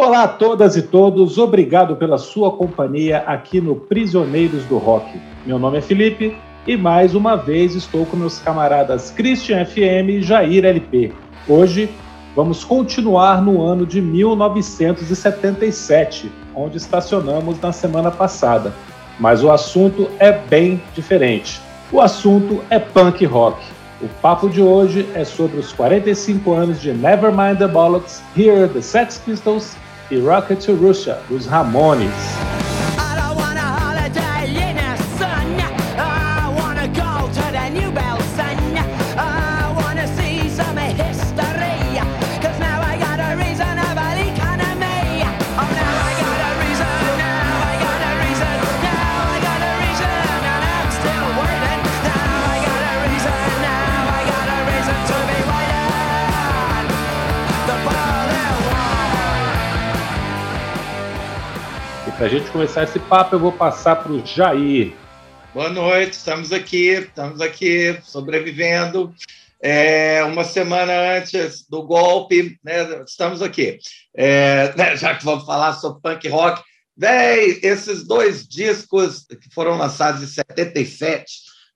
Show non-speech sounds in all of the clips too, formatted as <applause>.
Olá a todas e todos, obrigado pela sua companhia aqui no Prisioneiros do Rock. Meu nome é Felipe e mais uma vez estou com meus camaradas Christian FM e Jair LP. Hoje vamos continuar no ano de 1977, onde estacionamos na semana passada. Mas o assunto é bem diferente. O assunto é punk rock. O papo de hoje é sobre os 45 anos de Nevermind the Bollocks, Here the Sex Pistols e Rocket to Russia, dos Ramones. Para a gente começar esse papo, eu vou passar para o Jair. Boa noite, estamos aqui, estamos aqui, sobrevivendo. É, uma semana antes do golpe, né, estamos aqui. É, né, já que vamos falar sobre punk rock, véi, esses dois discos que foram lançados em 77,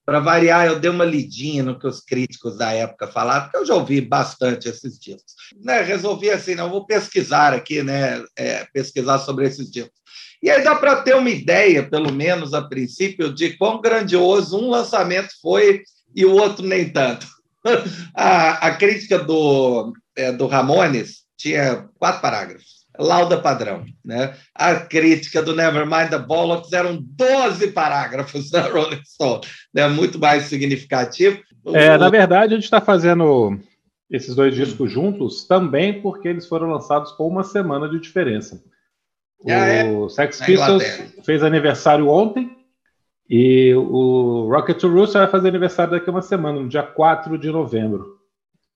para variar, eu dei uma lidinha no que os críticos da época falaram, porque eu já ouvi bastante esses discos. Né, resolvi assim, não vou pesquisar aqui, né, é, pesquisar sobre esses discos. E aí dá para ter uma ideia, pelo menos a princípio, de quão grandioso um lançamento foi e o outro nem tanto. <laughs> A, a crítica do, é, do Ramones tinha quatro parágrafos. Lauda padrão. Né? A crítica do Nevermind the Bollocks eram 12 parágrafos da <laughs> Rolling Stone. Né? Muito mais significativo. É, o... Na verdade, a gente está fazendo esses dois discos juntos também porque eles foram lançados com uma semana de diferença. Ah, é? o Sex Pistols fez aniversário ontem e o Rocket to Rooster vai fazer aniversário daqui a uma semana, no dia 4 de novembro.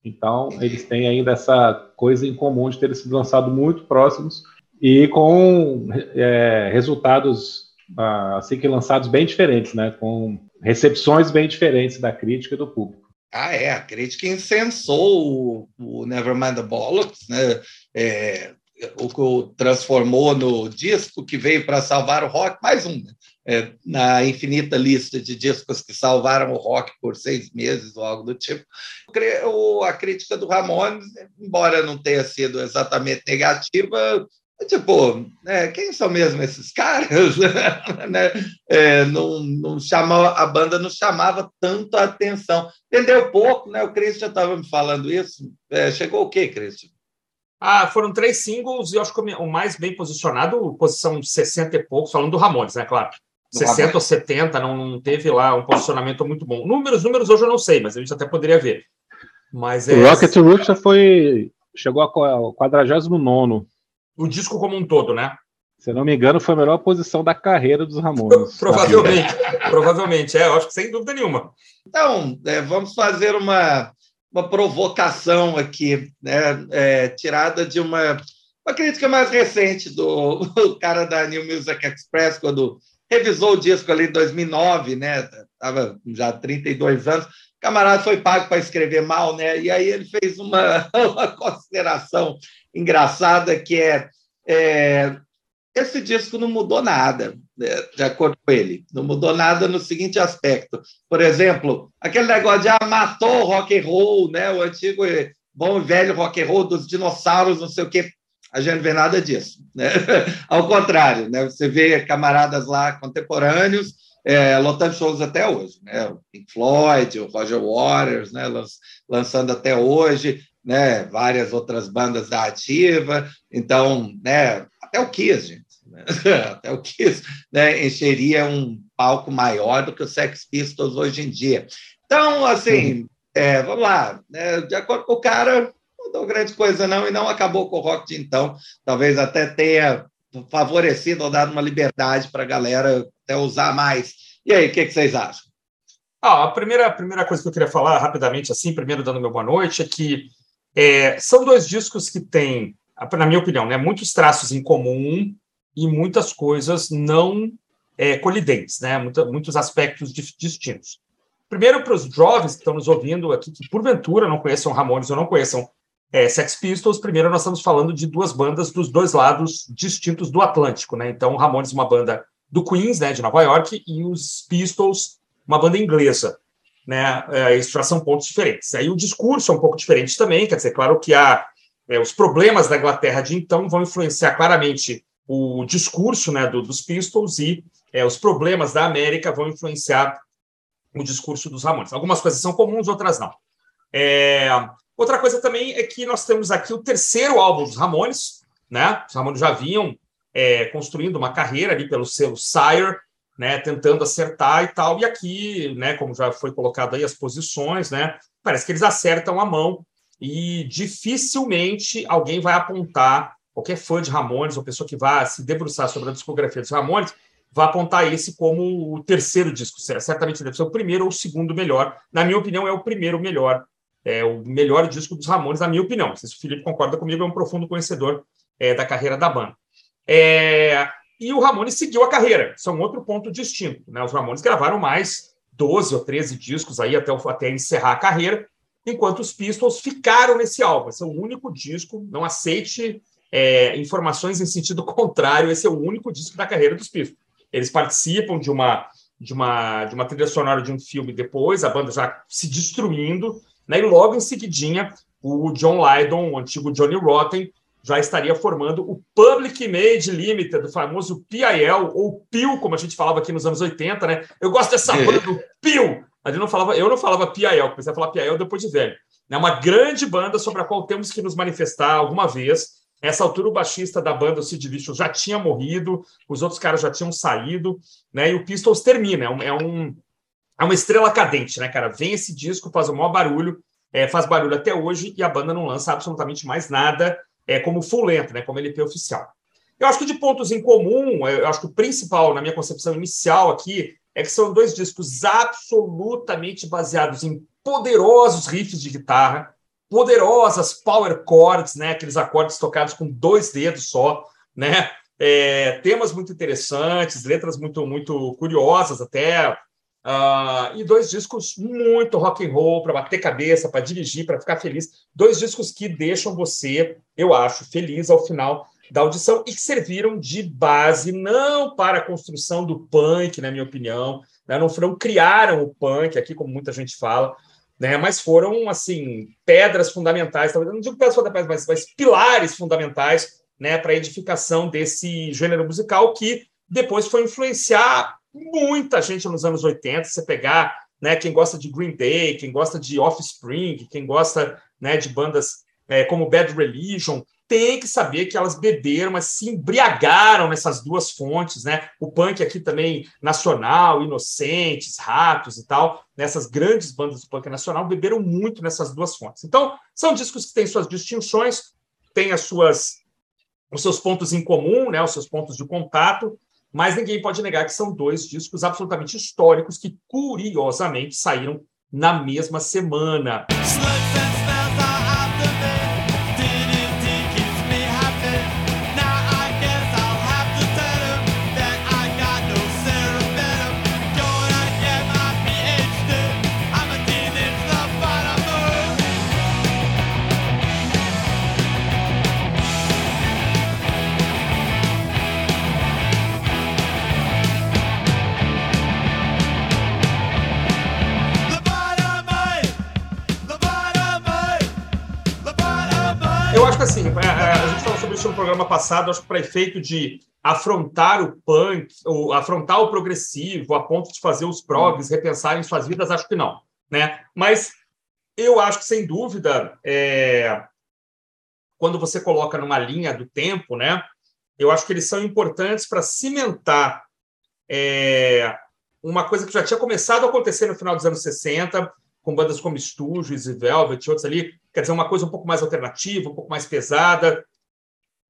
Então, eles têm ainda essa coisa em comum de terem sido lançados muito próximos e com é, resultados ah, assim que lançados bem diferentes, né? Com recepções bem diferentes da crítica e do público. Ah, é, a crítica incensou o, o Nevermind the Bollocks, né? É, o que transformou no disco que veio para salvar o rock, mais um, né? é, na infinita lista de discos que salvaram o rock por seis meses ou algo do tipo. a crítica do Ramones, embora não tenha sido exatamente negativa, tipo, né, quem são mesmo esses caras? <laughs> né? é, não, não a banda não chamava tanto a atenção. Entendeu pouco, né? O Christian estava me falando isso. É, chegou o quê, Christian? Ah, foram três singles e eu acho que o mais bem posicionado, posição 60 e poucos, falando do Ramones, né, claro. 60 ou 70, não, não teve lá um posicionamento muito bom. Números, números hoje eu não sei, mas a gente até poderia ver. Mas é... O Rocket Roots já foi. chegou ao 49. O disco como um todo, né? Se não me engano, foi a melhor posição da carreira dos Ramones. <laughs> provavelmente, provavelmente, é, eu acho que sem dúvida nenhuma. Então, é, vamos fazer uma uma provocação aqui, né? É, tirada de uma, uma crítica mais recente do <laughs> cara da New Music Express, quando revisou o disco ali em 2009, né? Estava já 32 anos. O camarada foi pago para escrever mal, né? E aí ele fez uma, <laughs> uma consideração engraçada que é, é esse disco não mudou nada, de acordo com ele. Não mudou nada no seguinte aspecto. Por exemplo, aquele negócio de ah, matou o rock and roll, né? o antigo bom e velho rock and roll dos dinossauros, não sei o quê. A gente não vê nada disso. Né? <laughs> Ao contrário, né? você vê camaradas lá contemporâneos é, lotando shows até hoje. Né? O Pink Floyd, o Roger Waters, né? lançando até hoje, né? várias outras bandas da ativa. Então, né? até o Kiss, gente. <laughs> Até o Kiss né, encheria um palco maior do que o Sex Pistols hoje em dia. Então, assim, é, vamos lá, né, de acordo com o cara, não deu grande coisa não, e não acabou com o rock de então, talvez até tenha favorecido ou dado uma liberdade para a galera até usar mais. E aí, o que, que, vocês acham? Ah, a primeira, a primeira coisa que eu queria falar rapidamente, assim, primeiro dando meu boa noite, é que é, são dois discos que têm, na minha opinião, né, muitos traços em comum, e muitas coisas não é, colidentes, né? Muita, muitos aspectos distintos. Primeiro, para os jovens que estão nos ouvindo aqui, que porventura não conheçam Ramones ou não conheçam é, Sex Pistols, primeiro nós estamos falando de duas bandas dos dois lados distintos do Atlântico, né? Então, Ramones, uma banda do Queens, né, de Nova York, e os Pistols, uma banda inglesa, né? É, isso já são pontos diferentes. Aí o discurso é um pouco diferente também, quer dizer, claro que há é, os problemas da Inglaterra de então vão influenciar claramente o discurso, né, do, dos Pistols e é, os problemas da América vão influenciar o discurso dos Ramones. Algumas coisas são comuns, outras não. É, outra coisa também é que nós temos aqui o terceiro álbum dos Ramones, né? Os Ramones já vinham é, construindo uma carreira ali pelo selo Sire, né? Tentando acertar e tal. E aqui, né? Como já foi colocado aí as posições, né? Parece que eles acertam a mão e dificilmente alguém vai apontar qualquer fã de Ramones ou pessoa que vá se debruçar sobre a discografia dos Ramones vai apontar esse como o terceiro disco. Certamente deve ser o primeiro ou o segundo melhor. Na minha opinião, é o primeiro melhor. É o melhor disco dos Ramones, na minha opinião. Se o Felipe concorda comigo, é um profundo conhecedor é, da carreira da banda. É, e o Ramones seguiu a carreira. Isso é um outro ponto distinto. Né? Os Ramones gravaram mais 12 ou 13 discos aí até, até encerrar a carreira, enquanto os Pistols ficaram nesse álbum. Esse é o único disco, não aceite é, informações em sentido <laughs> contrário, esse é o único disco da carreira dos Pistols. Eles participam de uma, de uma, de uma trilha sonora de um filme depois, a banda já se destruindo, né? e logo em seguidinha o John Lydon, o antigo Johnny Rotten, já estaria formando o Public Made Limited, o famoso PIL, ou PIL, como a gente falava aqui nos anos 80, né? Eu gosto dessa é. banda do PIL. A gente não falava, eu não falava PIL, comecei a falar PIL depois de velho. É uma grande banda sobre a qual temos que nos manifestar alguma vez. Essa altura, o baixista da banda, o Sid Vicious, já tinha morrido, os outros caras já tinham saído, né? E o Pistols termina, é, um, é, um, é uma estrela cadente, né, cara? Vem esse disco, faz o maior barulho, é, faz barulho até hoje, e a banda não lança absolutamente mais nada é, como full length, né, como LP oficial. Eu acho que de pontos em comum, eu acho que o principal, na minha concepção inicial aqui, é que são dois discos absolutamente baseados em poderosos riffs de guitarra, poderosas power chords, né? Aqueles acordes tocados com dois dedos só, né? É, temas muito interessantes, letras muito muito curiosas até, uh, e dois discos muito rock and roll para bater cabeça, para dirigir, para ficar feliz. Dois discos que deixam você, eu acho, feliz ao final da audição e que serviram de base não para a construção do punk, na minha opinião, né? não, não criaram o punk aqui, como muita gente fala, né? Mas foram assim pedras fundamentais, talvez não digo pedras fundamentais, mas, mas pilares fundamentais, né, para a edificação desse gênero musical que depois foi influenciar muita gente nos anos 80. Você pegar, né, quem gosta de Green Day, quem gosta de Offspring, quem gosta, né, de bandas é, como Bad Religion, tem que saber que elas beberam, mas se embriagaram nessas duas fontes, né? O punk aqui também nacional, Inocentes, Ratos e tal, nessas grandes bandas do punk nacional beberam muito nessas duas fontes. Então, são discos que têm suas distinções, têm as suas os seus pontos em comum, né, os seus pontos de contato, mas ninguém pode negar que são dois discos absolutamente históricos que curiosamente saíram na mesma semana. Assim, a, é, é, a gente falou sobre isso no programa passado, acho que para efeito de afrontar o punk, ou afrontar o progressivo, a ponto de fazer os progs repensarem suas vidas, acho que não. Né? Mas eu acho que, sem dúvida, é... quando você coloca numa linha do tempo, né, eu acho que eles são importantes para cimentar é... uma coisa que já tinha começado a acontecer no final dos anos 60, com bandas como Stooges e Velvet e outros ali, quer dizer, uma coisa um pouco mais alternativa, um pouco mais pesada,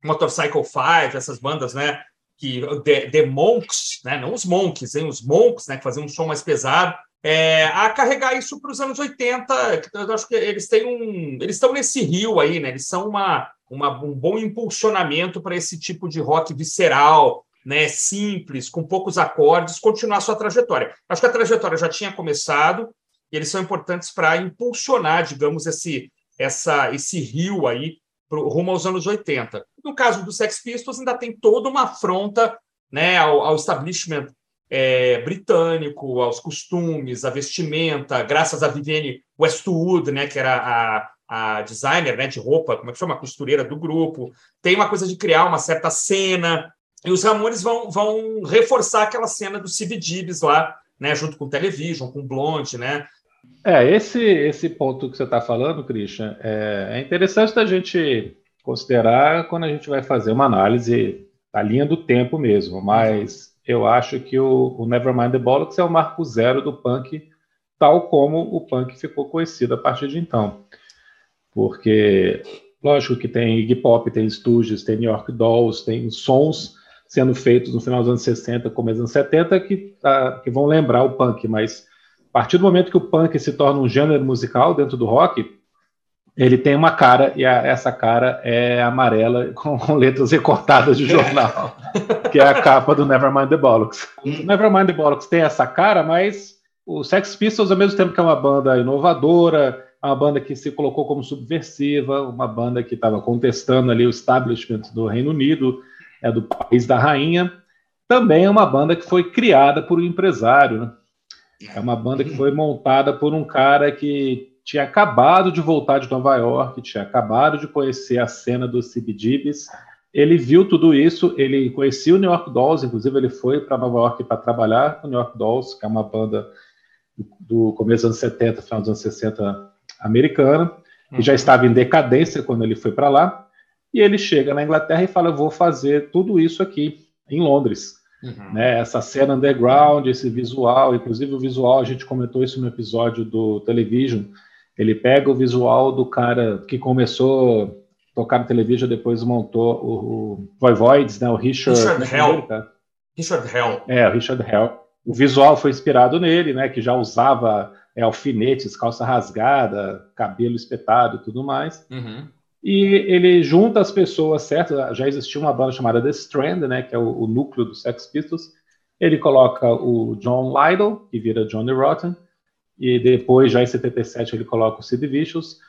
Motorcycle Five, essas bandas, né, que The, The Monks, né, não os Monks, hein, os Monks, né, que faziam um som mais pesado, é, a carregar isso para os anos 80, eu acho que eles têm um, eles estão nesse rio aí, né, eles são uma, uma um bom impulsionamento para esse tipo de rock visceral, né, simples, com poucos acordes, continuar sua trajetória. Acho que a trajetória já tinha começado, e eles são importantes para impulsionar, digamos, esse essa, esse rio aí pro, rumo aos anos 80. No caso do Sex Pistols, ainda tem toda uma afronta né, ao, ao establishment é, britânico, aos costumes, à vestimenta, graças a Vivienne Westwood, né, que era a, a designer né, de roupa, como é que chama? A costureira do grupo. Tem uma coisa de criar uma certa cena. E os Ramones vão, vão reforçar aquela cena do Steve Gibbs lá, né, junto com o Television, com o Blonde, né? É, esse, esse ponto que você está falando, Christian, é, é interessante da gente considerar quando a gente vai fazer uma análise da linha do tempo mesmo, mas eu acho que o, o Nevermind the Bollocks é o marco zero do punk, tal como o punk ficou conhecido a partir de então. Porque, lógico que tem Iggy Pop, tem Stooges, tem New York Dolls, tem sons sendo feitos no final dos anos 60, começo dos anos 70, que, tá, que vão lembrar o punk, mas a partir do momento que o punk se torna um gênero musical dentro do rock, ele tem uma cara e a, essa cara é amarela <laughs> com, com, letras recortadas de jornal, que é a capa do Nevermind the Bollocks. Hum. Nevermind the Bollocks tem essa cara, mas o Sex Pistols, ao mesmo tempo que é uma banda inovadora, é uma banda que se colocou como subversiva, uma banda que estava contestando ali o establishment do Reino Unido, é do país da rainha, também é uma banda que foi criada por um empresário, né? É uma banda que foi montada por um cara que tinha acabado de voltar de Nova York, tinha acabado de conhecer a cena dos CBGBs. Ele viu tudo isso, ele conhecia o New York Dolls, inclusive ele foi para Nova York para trabalhar com o New York Dolls, que é uma banda do começo dos anos 70, final dos anos 60 americana, que já uhum. estava em decadência quando ele foi para lá. E ele chega na Inglaterra e fala: Eu vou fazer tudo isso aqui em Londres. Uhum. Né, essa cena underground, esse visual, inclusive o visual, a gente comentou isso no episódio do Television, ele pega o visual do cara que começou a tocar no televisão, depois montou o, o Voivoids, né? O Richard, Richard é Hell. É Richard Hell. É, o Richard Hell. O visual foi inspirado nele, né? Que já usava é, alfinetes, calça rasgada, cabelo espetado e tudo mais. Uhum. E ele junta as pessoas certas. Já existia uma banda chamada The Strand, né? Que é o, o núcleo dos Sex Pistols. Ele coloca o John Lydell, que vira Johnny Rotten, e depois, já em 77, ele coloca o Sid Vicious,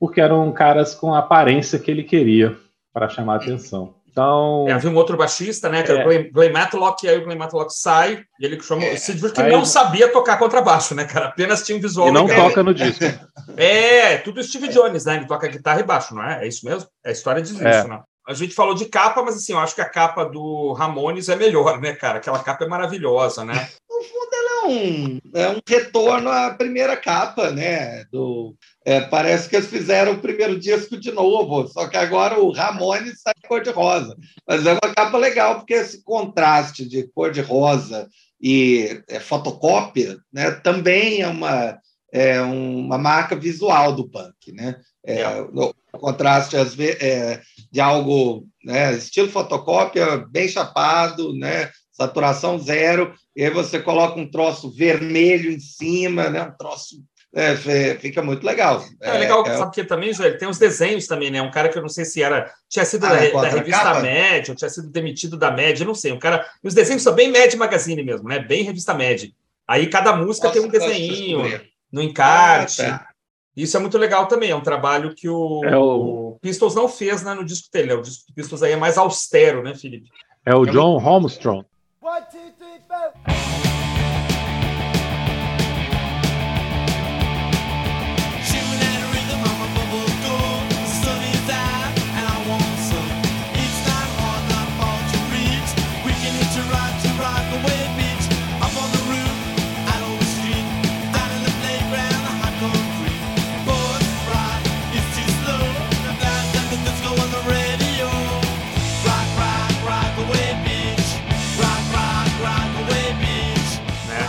porque eram caras com a aparência que ele queria para chamar a atenção. Então, é, havia um outro baixista, né, que é. era o Glenn, Glenn Matlock, e aí o Glenn Matlock sai, e ele chamou é. o Sid Vicious, que aí, não sabia tocar contrabaixo, né, cara, apenas tinha um visual E não legal. toca no disco. <laughs> É, tudo Steve Jones, né, ele toca guitarra e baixo, não é? É isso mesmo? É a história diz é. isso, né? A gente falou de capa, mas assim, eu acho que a capa do Ramones é melhor, né, cara? Aquela capa é maravilhosa, né? No fundo, ela é um, é um retorno à primeira capa, né? Do, é, parece que eles fizeram o primeiro disco de novo, só que agora o Ramones sai cor-de-rosa. Mas é uma capa legal, porque esse contraste de cor-de-rosa e é, fotocópia né, também é uma, é uma marca visual do punk, né? É, é. o contraste às vezes, é, de algo, né, estilo fotocópia, bem chapado, né, saturação zero, e aí você coloca um troço vermelho em cima, né, um troço é, fica muito legal. É, é legal, é, sabe que também, Joel, tem uns desenhos também, né? Um cara que eu não sei se era. Tinha sido ah, da, da revista Mad, ou tinha sido demitido da Mad, eu não sei. Um cara. Os desenhos são bem Mad Magazine mesmo, né? Bem revista Mad. Aí cada música Nossa, tem um desenho no encarte. Ah, tá. Isso é muito legal também, é um trabalho que o, é o... o Pistols não fez né, no disco dele. Né? O disco do Pistols aí é mais austero, né, Felipe? É o é John muito... Holmstrom. One, two, three,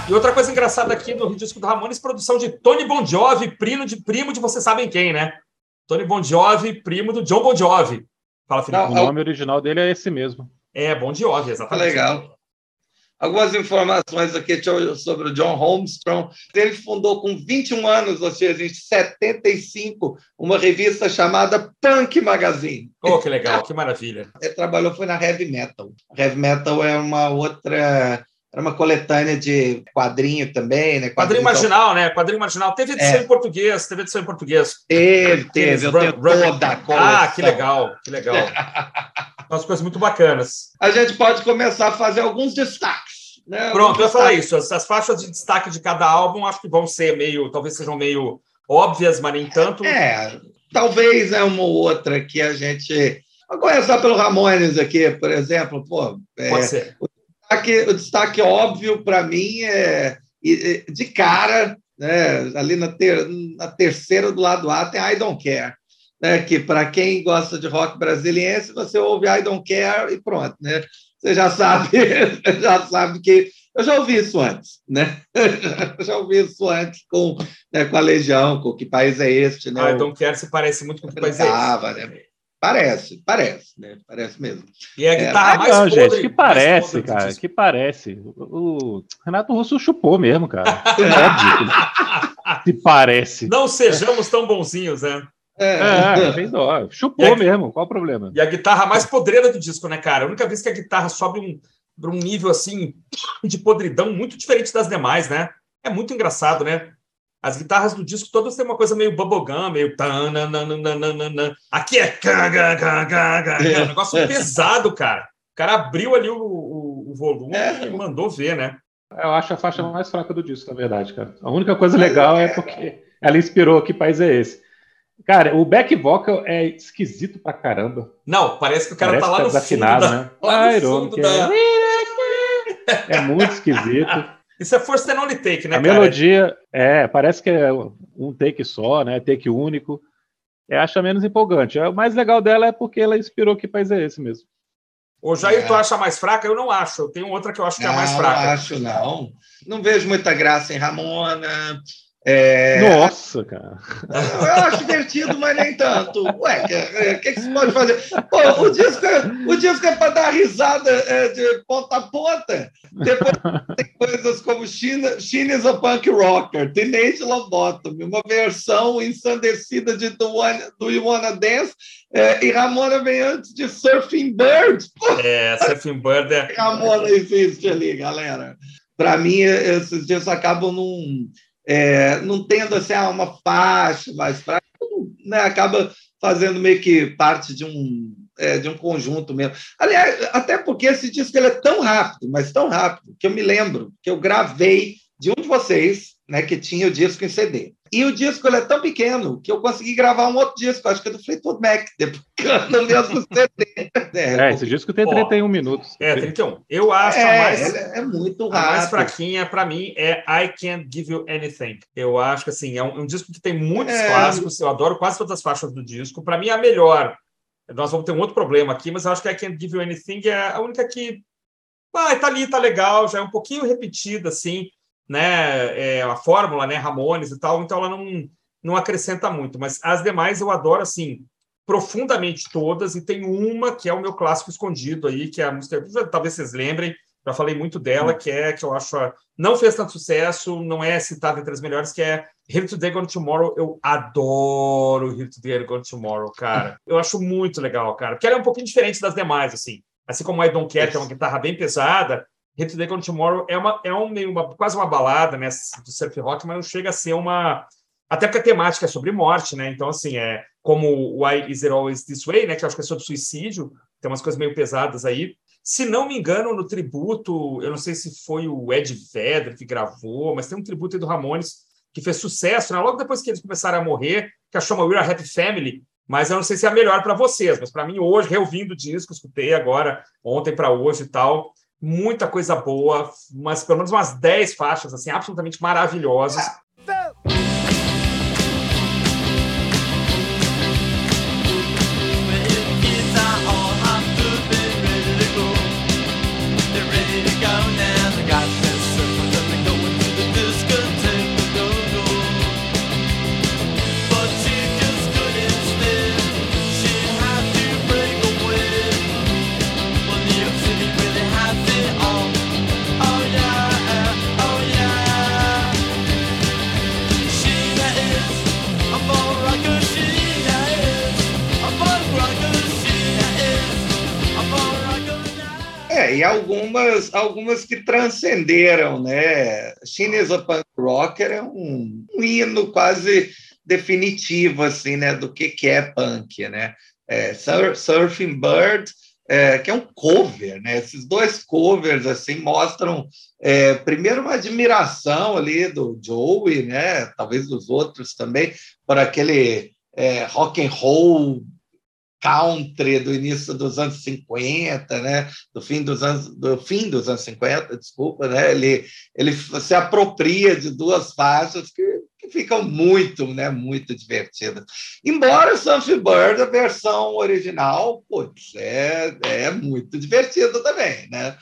E outra coisa engraçada aqui no disco do Ramones, produção de Tony Bon Jovi, primo de, primo de vocês sabem quem, né? Tony Bon Jovi, primo do John Bon Jovi. Fala, Felipe. Não, o nome original dele é esse mesmo. É, Bon Jovi, exatamente. Legal. Algumas informações aqui sobre o John Holmstrom. Ele fundou com 21 anos, ou seja, em 75, uma revista chamada Punk Magazine. Oh, que legal, que maravilha. Ele trabalhou foi na Heavy Metal. Heavy Metal é uma outra era uma coletânea de quadrinho também, né? Quadrinho, quadrinho marginal, né? Quadrinho marginal. Teve edição é. em português, teve edição em português. Teve, teve. Eu tenho toda a coleção. Ah, que legal, que legal. <laughs> Umas coisas muito bacanas. A gente pode começar a fazer alguns destaques. Né? Pronto, eu ia falar isso. As, as, faixas de destaque de cada álbum acho que vão ser meio, talvez sejam meio óbvias, mas nem tanto. É, talvez é uma ou outra que a gente. Vou começar pelo Ramones aqui, por exemplo. Pô, é, Pode ser. O destaque, o destaque óbvio para mim é de cara, né, ali na, ter, na terceira do lado A tem I Don't Care. Né, que para quem gosta de rock brasiliense, você ouve I Don't Care e pronto, né? Você já sabe, <laughs> já sabe que eu já ouvi isso antes, né? Eu <laughs> já ouvi isso antes com, né, com a Legião, com que país é este, né? Ah, Don't Care se parece muito com que país é este. Né? Parece, parece, né? Parece mesmo. E a guitarra é, mais não, podre, gente, que parece, cara, que parece. O Renato Russo chupou mesmo, cara. <laughs> É que parece. Não sejamos tão bonzinhos, né? É, é dó. Chupou a, mesmo, qual o problema? E a guitarra mais podrida do disco, né, cara? A única vez que a guitarra sobe um, para um nível assim de podridão muito diferente das demais, né? É muito engraçado, né? As guitarras do disco todas têm uma coisa meio bubblegum, meio. Aqui é. é um negócio pesado, cara. O cara abriu ali o, o, o volume é. e mandou ver, né? Eu acho a faixa mais fraca do disco, na verdade, cara. A única coisa legal é porque ela inspirou Que País é Esse? Cara, o back vocal é esquisito pra caramba. Não, parece que o cara parece tá lá tá no desafinado, fundo né? Lá no fundo da... É... é muito esquisito. <laughs> Isso é force and only take, né, A cara? melodia, é, parece que é um take só, né? Take único. Eu acho menos empolgante. O mais legal dela é porque ela inspirou que país é esse mesmo. O Jair, é. tu acha mais fraca? Eu não acho. Eu tenho outra que eu acho que não, é mais fraca. Não acho, não. Não vejo muita graça em Ramona. É... Nossa, cara. Eu acho divertido, mas nem tanto. Ué, o que, que, você pode fazer? Pô, o disco, é, o disco é para dar risada é, de ponta a ponta. Depois tem coisas como China, China is a Punk Rocker, Teenage Love Bottom, uma versão ensandecida de Do, One, Do You Wanna Dance, é, e Ramona vem antes de Surfing Bird. É, Surfing Bird é. Ramona existe ali, galera. Para mim, esses discos acabam num é, não tendo assim, ah, uma faixa mais fraca, né, acaba fazendo meio que parte de um, é, de um conjunto mesmo. Aliás, até porque esse disco ele é tão rápido, mas tão rápido, que eu me lembro que eu gravei de um de vocês, né, que tinha o disco em CD. E o disco ele é tão pequeno que eu consegui gravar um outro disco, acho que é do Fleetwood Mac, <laughs> no mesmo CD. <laughs> É, é esse disco tem 31 minutos. É, 31. Eu acho é, a mais. É muito rápido. A mais fraquinha, para mim, é I Can't Give You Anything. Eu acho que assim, é um, um disco que tem muitos é... clássicos, eu adoro quase todas as faixas do disco. Para mim, é a melhor. Nós vamos ter um outro problema aqui, mas eu acho que I Can't Give You Anything é a única que. Ah, tá ali, tá legal, já é um pouquinho repetida, assim né, é, a fórmula, né, Ramones e tal, então ela não, não acrescenta muito, mas as demais eu adoro, assim, profundamente todas, e tem uma que é o meu clássico escondido aí, que é a música, talvez vocês lembrem, já falei muito dela, que é, que eu acho, não fez tanto sucesso, não é citada entre as melhores, que é Here Today, Gone Tomorrow, eu adoro Here Today, Gone Tomorrow, cara, eu acho muito legal, cara, porque ela é um pouquinho diferente das demais, assim, assim como I Don't Care, que é uma guitarra bem pesada, Hit Today Gone Tomorrow é, uma, é um, uma, quase uma balada né, do surf rock, mas não chega a ser uma. Até porque a temática é sobre morte, né? Então, assim, é como Why Is It Always This Way, né? Que eu acho que é sobre suicídio, tem umas coisas meio pesadas aí. Se não me engano, no tributo, eu não sei se foi o Ed Vedder que gravou, mas tem um tributo aí do Ramones que fez sucesso, né? Logo depois que eles começaram a morrer, que chama We're a Happy Family, mas eu não sei se é a melhor para vocês, mas para mim hoje, reouvindo o disco, escutei agora, ontem para hoje e tal, muita coisa boa, mas pelo menos umas 10 faixas assim absolutamente maravilhosas. E algumas, algumas que transcenderam, né? Chinese Punk Rocker é um, um, hino quase definitivo, assim, né? Do que, que é punk, né? É, Surfing Bird, é, que é um cover, né? Esses dois covers, assim, mostram, é, primeiro, uma admiração ali do Joey, né? Talvez dos outros também, por aquele é, rock and roll country do início dos anos 50, né? do, fim dos anos, do fim dos anos 50, desculpa, né? ele, ele se apropria de duas faixas que, que ficam muito, né? muito divertidas. Embora Something Bird, a versão original, putz, é, é muito divertido também. Né?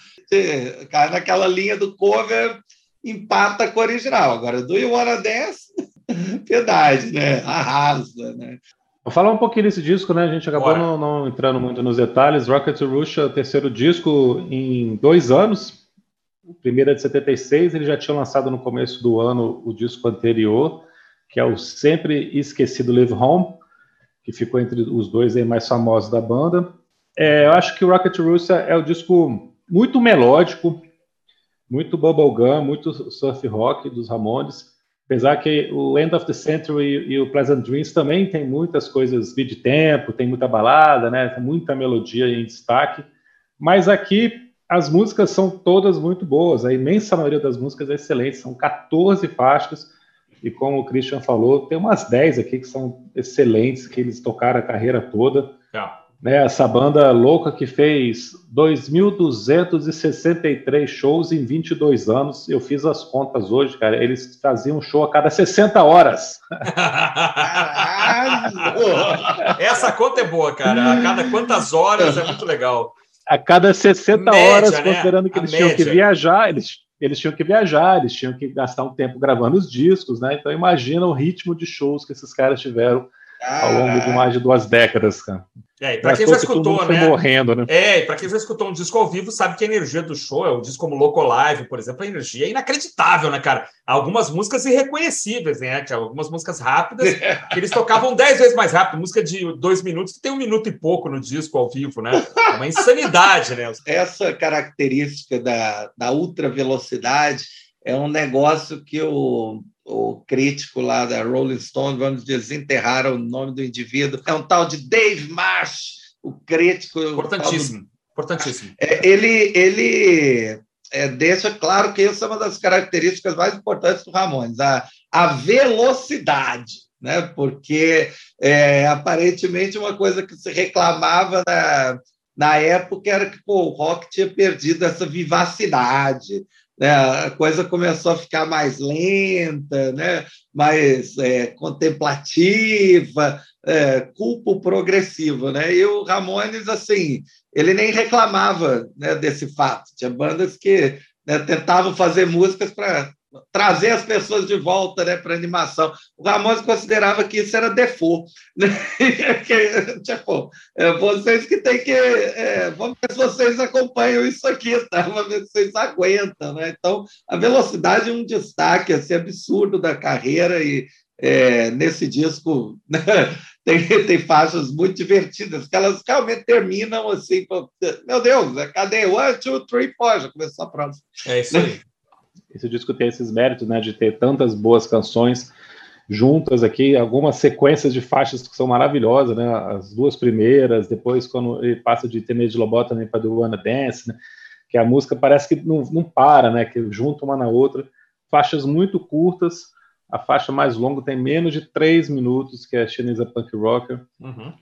Cai naquela linha do cover, empata com o original. Agora, do You Wanna Dance? <laughs> Piedade, né? Arrasa, né? Vou falar um pouquinho desse disco, né? A gente acabou não, não, entrando muito nos detalhes. Rocket to Russia, terceiro disco em dois anos. O primeiro é de 76, ele já tinha lançado no começo do ano o disco anterior, que é o sempre esquecido Live Home, que ficou entre os dois aí mais famosos da banda. É, eu acho que o Rocket to Russia é o disco muito melódico, muito bubblegum, muito surf rock dos Ramones Apesar que o End of the Century e o Pleasant Dreams também tem muitas coisas de tempo, tem muita balada, né? Tem muita melodia em destaque. Mas aqui as músicas são todas muito boas. A imensa maioria das músicas é excelente. São 14 faixas. E como o Christian falou, tem umas 10 aqui que são excelentes, que eles tocaram a carreira toda. Yeah. Né, essa banda louca que fez 2.263 shows em 22 anos. Eu fiz as contas hoje, cara. Eles faziam um show a cada 60 horas. Essa conta é boa, cara. A cada quantas horas é muito legal. A cada 60 média, horas, né? considerando que a eles média. tinham que viajar, eles, eles tinham que viajar, eles tinham que gastar um tempo gravando os discos, né? Então imagina o ritmo de shows que esses caras tiveram ao longo de mais de duas décadas, cara. É, e para quem já escutou, né? Morrendo, né? É, para quem já escutou um disco ao vivo, sabe que a energia do show, é um disco como Loco Live, por exemplo, a energia é inacreditável, né, cara? Algumas músicas irreconhecíveis, né? Tinha algumas músicas rápidas <laughs> que eles tocavam dez vezes mais rápido, música de dois minutos que tem um minuto e pouco no disco ao vivo, né? É uma insanidade, né? <laughs> Essa característica da, da ultra velocidade é um negócio que o o crítico lá da Rolling Stone, vamos desenterrar o nome do indivíduo, é um tal de Dave Marsh, o crítico. Importantíssimo, do... importantíssimo. É, ele ele é, deixa claro que essa é uma das características mais importantes do Ramones, a, a velocidade. Né? Porque é, aparentemente uma coisa que se reclamava na, na época era que pô, o rock tinha perdido essa vivacidade, né, a coisa começou a ficar mais lenta, né, mais é, contemplativa, é, culpo progressivo. Né? E o Ramones, assim, ele nem reclamava né, desse fato. Tinha bandas que né, tentavam fazer músicas para trazer as pessoas de volta né, para a animação. O Ramos considerava que isso era default. Né? <laughs> tipo, é, vocês que têm que. É, vamos ver se vocês acompanham isso aqui, tá? Vamos ver se vocês aguentam. Né? Então, a velocidade é um destaque assim, absurdo da carreira e é, nesse disco né, <laughs> tem, tem faixas muito divertidas, que elas realmente terminam assim, meu Deus, cadê? One, two, three, four, já começou a próxima. É isso aí esse disco tem esses méritos, né, de ter tantas boas canções juntas aqui, algumas sequências de faixas que são maravilhosas, né, as duas primeiras, depois quando ele passa de Teenage Lobotomy para Do Wanna Dance, né, que a música parece que não, não para, né, que junta uma na outra, faixas muito curtas, a faixa mais longa tem menos de três minutos, que é a Chinesa Punk Rocker. Uhum.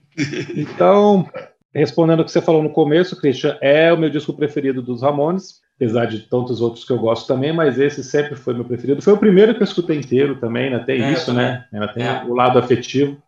Então, respondendo o que você falou no começo, Christian, é o meu disco preferido dos Ramones apesar de tantos outros que eu gosto também, mas esse sempre foi meu preferido. Foi o primeiro que eu escutei inteiro também, ainda tem é, isso, né? Ainda tem é. o lado afetivo.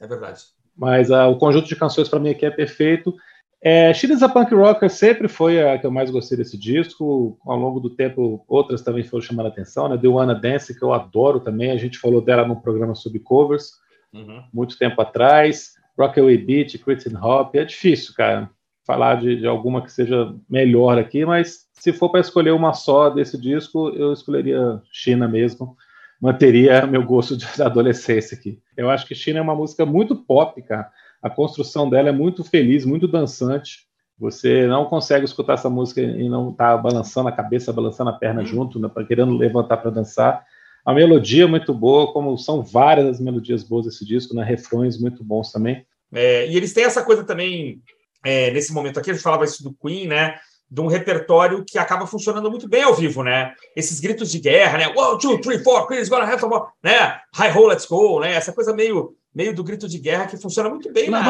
É verdade. Mas uh, o conjunto de canções para mim aqui é perfeito. É, a Punk Rocker sempre foi a que eu mais gostei desse disco. Ao longo do tempo, outras também foram chamando a atenção, né? The Wanna Dance, que eu adoro também. A gente falou dela num programa sobre covers, uhum. muito tempo atrás. Rockaway Beat, Crit Hop. É difícil, cara, falar de, de alguma que seja melhor aqui, mas se for para escolher uma só desse disco, eu escolheria China mesmo. Manteria meu gosto de adolescência aqui. Eu acho que China é uma música muito pop, cara. A construção dela é muito feliz, muito dançante. Você não consegue escutar essa música e não tá balançando a cabeça, balançando a perna junto, né, querendo levantar para dançar. A melodia é muito boa, como são várias as melodias boas desse disco, né? refrões muito bons também. É, e eles têm essa coisa também, é, nesse momento aqui, a gente falava isso do Queen, né? De um repertório que acaba funcionando muito bem ao vivo, né? Esses gritos de guerra, né? One, two, three, four, Queen's gonna have some né? High ho, let's go, né? Essa coisa meio meio do grito de guerra que funciona muito bem na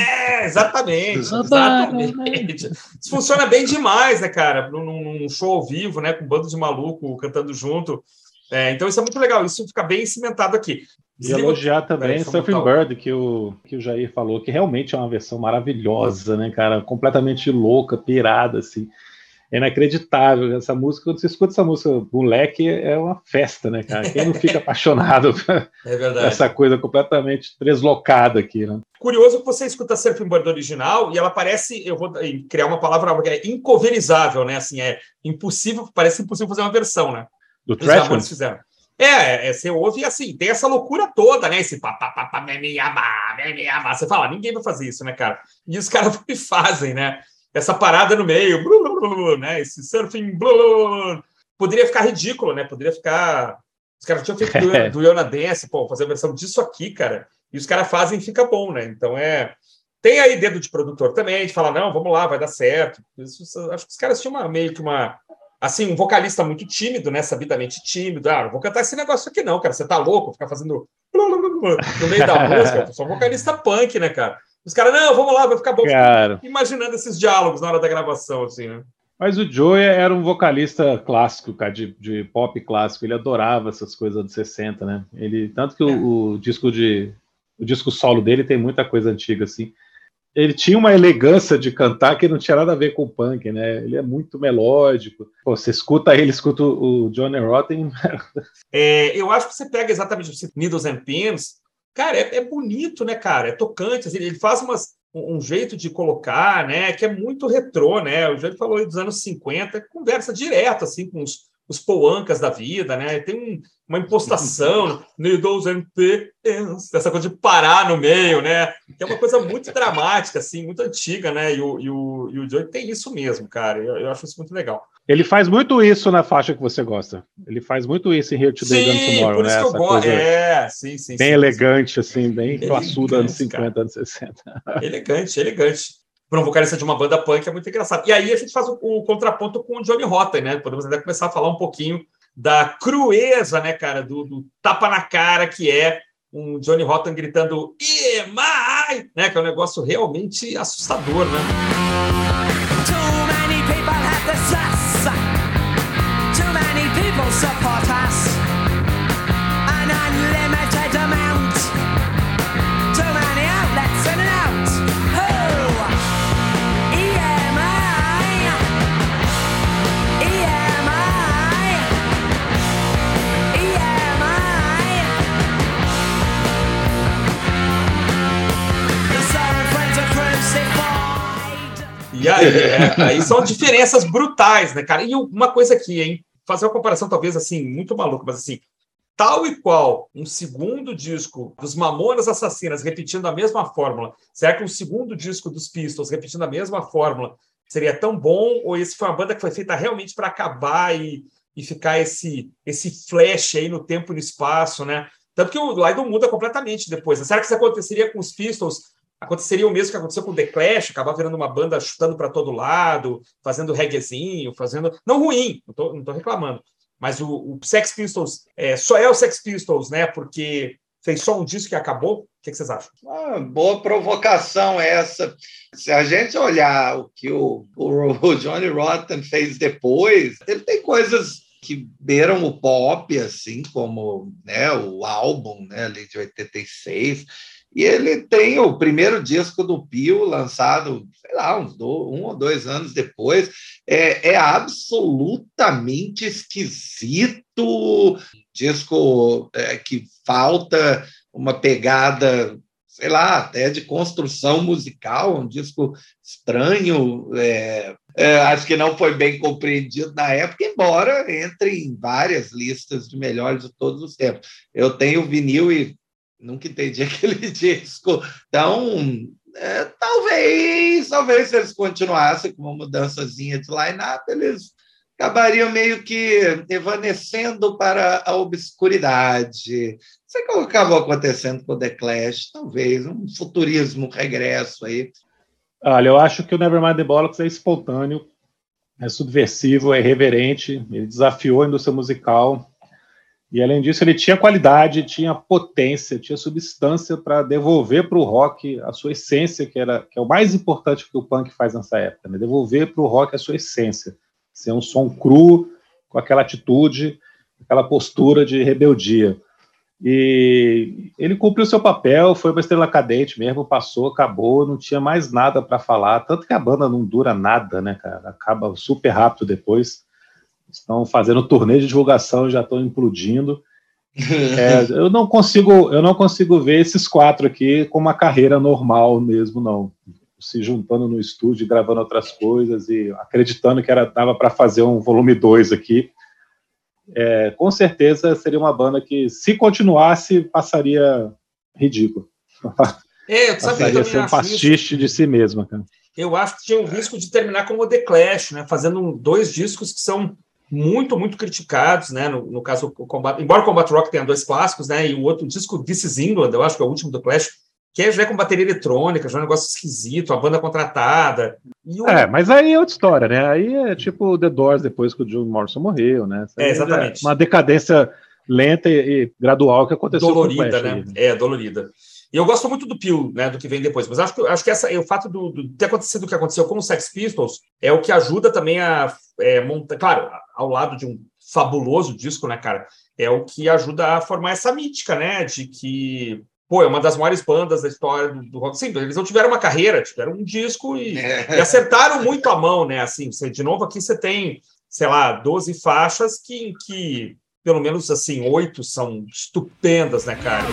É, exatamente. exatamente. Isso funciona bem demais, né, cara? Num, num, show ao vivo, né? Com um bando de maluco cantando junto. É, então isso é muito legal, isso fica bem cimentado aqui. E elogiar também é, Surfing Bird, que o, que o Jair falou, que realmente é uma versão maravilhosa, né, cara? Completamente louca, pirada, assim. É inacreditável. Essa música, quando você escuta essa música, moleque, é uma festa, né, cara? Quem não fica <laughs> apaixonado <laughs> é verdade. essa coisa completamente deslocada aqui, né? Curioso que você escuta Surfing Bird original e ela parece, eu vou criar uma palavra que é incoverizável, né? Assim, é impossível, parece impossível fazer uma versão, né? Do Trashman? fizeram. É, é, você ouve assim, tem essa loucura toda, né? Esse papapá, Você fala, ninguém vai fazer isso, né, cara? E os <laughs> caras fazem, né? Essa parada no meio, blu, blu, blu, né? Esse surfing, poderia ficar ridículo, né? Poderia ficar. Os caras tinham feito do, <laughs> do Yona Dance, pô, fazer a versão disso aqui, cara. E os caras fazem e fica bom, né? Então é. Tem aí dedo de produtor também, de falar, não, vamos lá, vai dar certo. Isso, acho que os caras tinham uma, meio que uma, assim, um vocalista muito tímido, né? Sabidamente tímido. Ah, não vou cantar esse negócio aqui, não, cara. Você tá louco? Ficar fazendo no meio da <laughs> música. Eu sou vocalista punk, né, cara? Os caras, não, vamos lá, vai ficar bom. Cara. Imaginando esses diálogos na hora da gravação, assim, né? Mas o Joey era um vocalista clássico, cara, de, de pop clássico. Ele adorava essas coisas dos 60, né? Ele, tanto que é. o, o disco de o disco solo dele tem muita coisa antiga, assim ele tinha uma elegância de cantar que não tinha nada a ver com o punk, né? Ele é muito melódico. Pô, você escuta ele, escuta o Johnny Rotten. <laughs> é, eu acho que você pega exatamente o Needles and Pins. Cara, é, é, bonito, né, cara? É tocante. Assim, ele faz umas, um, um, jeito de colocar, né? Que é muito retrô, né? O Johnny falou aí dos anos 50, conversa direto, assim, com os, os poancas da vida, né? Tem um, uma impostação, <laughs> and pins, essa coisa de parar no meio, né? Que é uma coisa muito <laughs> dramática, assim, muito antiga, né? E o, e o, e o Joey tem isso mesmo, cara. Eu, eu, acho isso muito legal. Ele faz muito isso na faixa que você gosta. Ele faz muito isso em Here Today sim, Tomorrow, por isso né? Que eu gosto. É, sim, sim. Bem sim, elegante, sim. assim, bem <laughs> classudo anos 50, cara. anos 60. Elegante, elegante para um vocalista de uma banda punk é muito engraçado. E aí a gente faz o, o contraponto com o Johnny Rotten, né? Podemos até começar a falar um pouquinho da crueza, né, cara, do, do tapa na cara que é um Johnny Rotten gritando EMAI, né, que é um negócio realmente assustador, né? Too many people have Too many people support us. E aí, é, aí são diferenças brutais, né, cara? E uma coisa aqui, hein? Fazer uma comparação talvez assim, muito maluca, mas assim, tal e qual um segundo disco dos Mamonas Assassinas repetindo a mesma fórmula, será que um segundo disco dos Pistols repetindo a mesma fórmula seria tão bom? Ou esse foi uma banda que foi feita realmente para acabar e, e ficar esse, esse flash aí no tempo e no espaço, né? Tanto que o Lydon muda completamente depois. Será que isso aconteceria com os Pistols aconteceria o mesmo que aconteceu com o The Clash, acabar virando uma banda chutando para todo lado, fazendo reggaezinho, fazendo. Não ruim, não tô, não tô reclamando. Mas o, o Sex Pistols é, só é o Sex Pistols, né? Porque fez só um disco que acabou. O que, que vocês acham? Ah, boa provocação essa. Se a gente olhar o que o, o Johnny Rotten fez depois, ele tem coisas que beiram o pop, assim como né, o álbum né, ali de 86. E ele tem o primeiro disco do Pio, lançado, sei lá, uns um ou dois anos depois. É, é absolutamente esquisito. Disco é, que falta uma pegada, sei lá, até de construção musical, um disco estranho. É, é, acho que não foi bem compreendido na época, embora entre em várias listas de melhores de todos os tempos. Eu tenho vinil e nunca entendi <laughs> aquele disco. Então, é, talvez, talvez se eles continuassem com uma mudançazinha de line-up, eles acabariam meio que evanecendo para a obscuridade. É que acabou acontecendo com o The Clash, talvez, um futurismo regresso aí. Olha, eu acho que o Nevermind the Bollocks é espontâneo, é subversivo, é irreverente, ele desafiou a indústria musical, e além disso ele tinha qualidade, tinha potência, tinha substância para devolver para o rock a sua essência, que era que é o mais importante que o punk faz nessa época, né? devolver para o rock a sua essência, ser um som cru, com aquela atitude, aquela postura de rebeldia. E ele cumpriu seu papel, foi uma estrela cadente mesmo, passou, acabou, não tinha mais nada para falar. Tanto que a banda não dura nada, né, cara? Acaba super rápido depois. Estão fazendo turnê de divulgação, já estão implodindo. <laughs> É, eu não consigo, eu não consigo ver esses quatro aqui com uma carreira normal mesmo, não. Se juntando no estúdio, gravando outras coisas e acreditando que era dava para fazer um volume 2 aqui é, com certeza seria uma banda que, se continuasse, passaria ridículo. É, eu passaria ser um pastiche de si mesma, cara. Eu acho que tinha o risco de terminar como o The Clash, né? Fazendo dois discos que são muito, muito criticados, né? No, no caso, o Combat, embora o Combat Rock tenha dois clássicos, né? E o outro disco, This is England, eu acho que é o último do Clash, que é já é com bateria eletrônica, já é um negócio esquisito, a banda contratada. O... É, mas aí é outra história, né? Aí é tipo The Doors depois que o Jim Morrison morreu, né? É, exatamente. É uma decadência lenta e, e, gradual que aconteceu dolorida, o né? Aí, né? É, dolorida. E eu gosto muito do Peel, né, do que vem depois, mas acho que, acho que essa, o fato do, do ter acontecido o que aconteceu com os Sex Pistols é o que ajuda também a é, montar, claro, ao lado de um fabuloso disco, né, cara, é o que ajuda a formar essa mítica, né, de que pô, é uma das maiores bandas da história do, do rock. Sim, eles não tiveram uma carreira, tiveram um disco e, é. e acertaram muito a mão, né? Assim, você, de novo, aqui você tem, sei lá, 12 faixas que, que pelo menos assim, oito são estupendas, né, cara?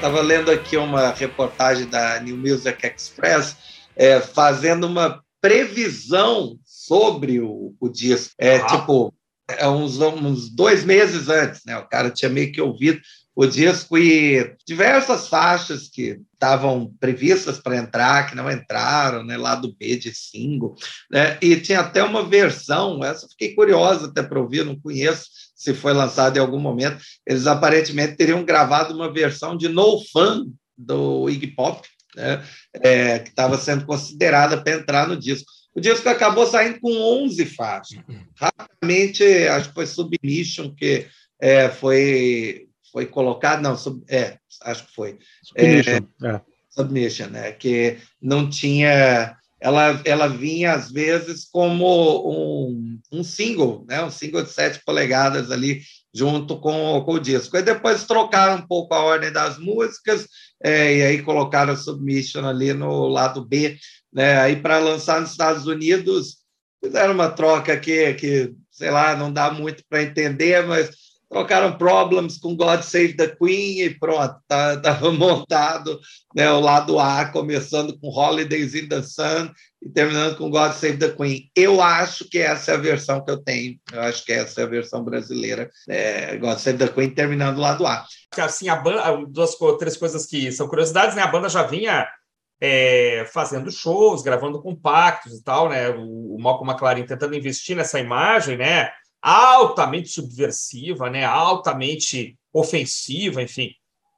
Estava lendo aqui uma reportagem da New Music Express é, fazendo uma previsão sobre o, o disco. É ah. tipo, é uns, uns dois meses antes, né? O cara tinha meio que ouvido o disco e diversas faixas que estavam previstas para entrar, que não entraram, né, lá do B de single, né, e tinha até uma versão, essa fiquei curiosa até para ouvir, não conheço, se foi lançado em algum momento, eles aparentemente teriam gravado uma versão de No Fun do Iggy Pop, né, é, que estava sendo considerada para entrar no disco. O disco acabou saindo com 11 faixas. Rapidamente, acho que foi Submission que é, foi, foi colocado, não, sub, é, acho que foi. Submission, é, é. Submission, né, que não tinha ela, ela vinha às vezes como um, um single, né? um single de 7 polegadas ali junto com, com o disco. E depois trocaram um pouco a ordem das músicas é, e aí colocaram a Submission ali no lado B. Né? Aí para lançar nos Estados Unidos fizeram uma troca que, que sei lá, não dá muito para entender, mas trocaram Problems com God Save the Queen e pronto, estava tá, <laughs> montado né, o lado A, começando com Holidays in the Sun e terminando com God Save the Queen. Eu acho que essa é a versão que eu tenho, eu acho que essa é a versão brasileira, é, God Save the Queen terminando o lado A. Assim, a banda, duas, três coisas que são curiosidades, né? A banda já vinha é, fazendo shows, gravando compactos e tal, né? O, o Malcolm McLaren tentando investir nessa imagem, né? Altamente subversiva, né, altamente ofensiva, enfim,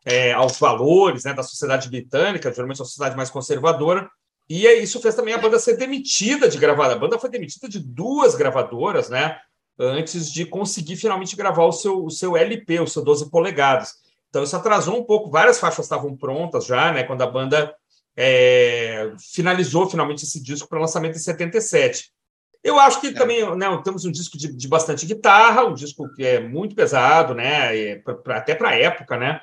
é, aos valores né, da sociedade britânica, geralmente uma sociedade mais conservadora. E isso fez também a banda ser demitida de gravar. A banda foi demitida de duas gravadoras, né? Antes de conseguir finalmente gravar o seu, o seu LP, o seu 12 polegadas. Então isso atrasou um pouco. Várias faixas estavam prontas já, né? Quando a banda é, finalizou finalmente esse disco para lançamento em 77. Eu acho que é. também né, temos um disco de, de, bastante guitarra, um disco que é muito pesado, né? pra, pra, até para a época, né?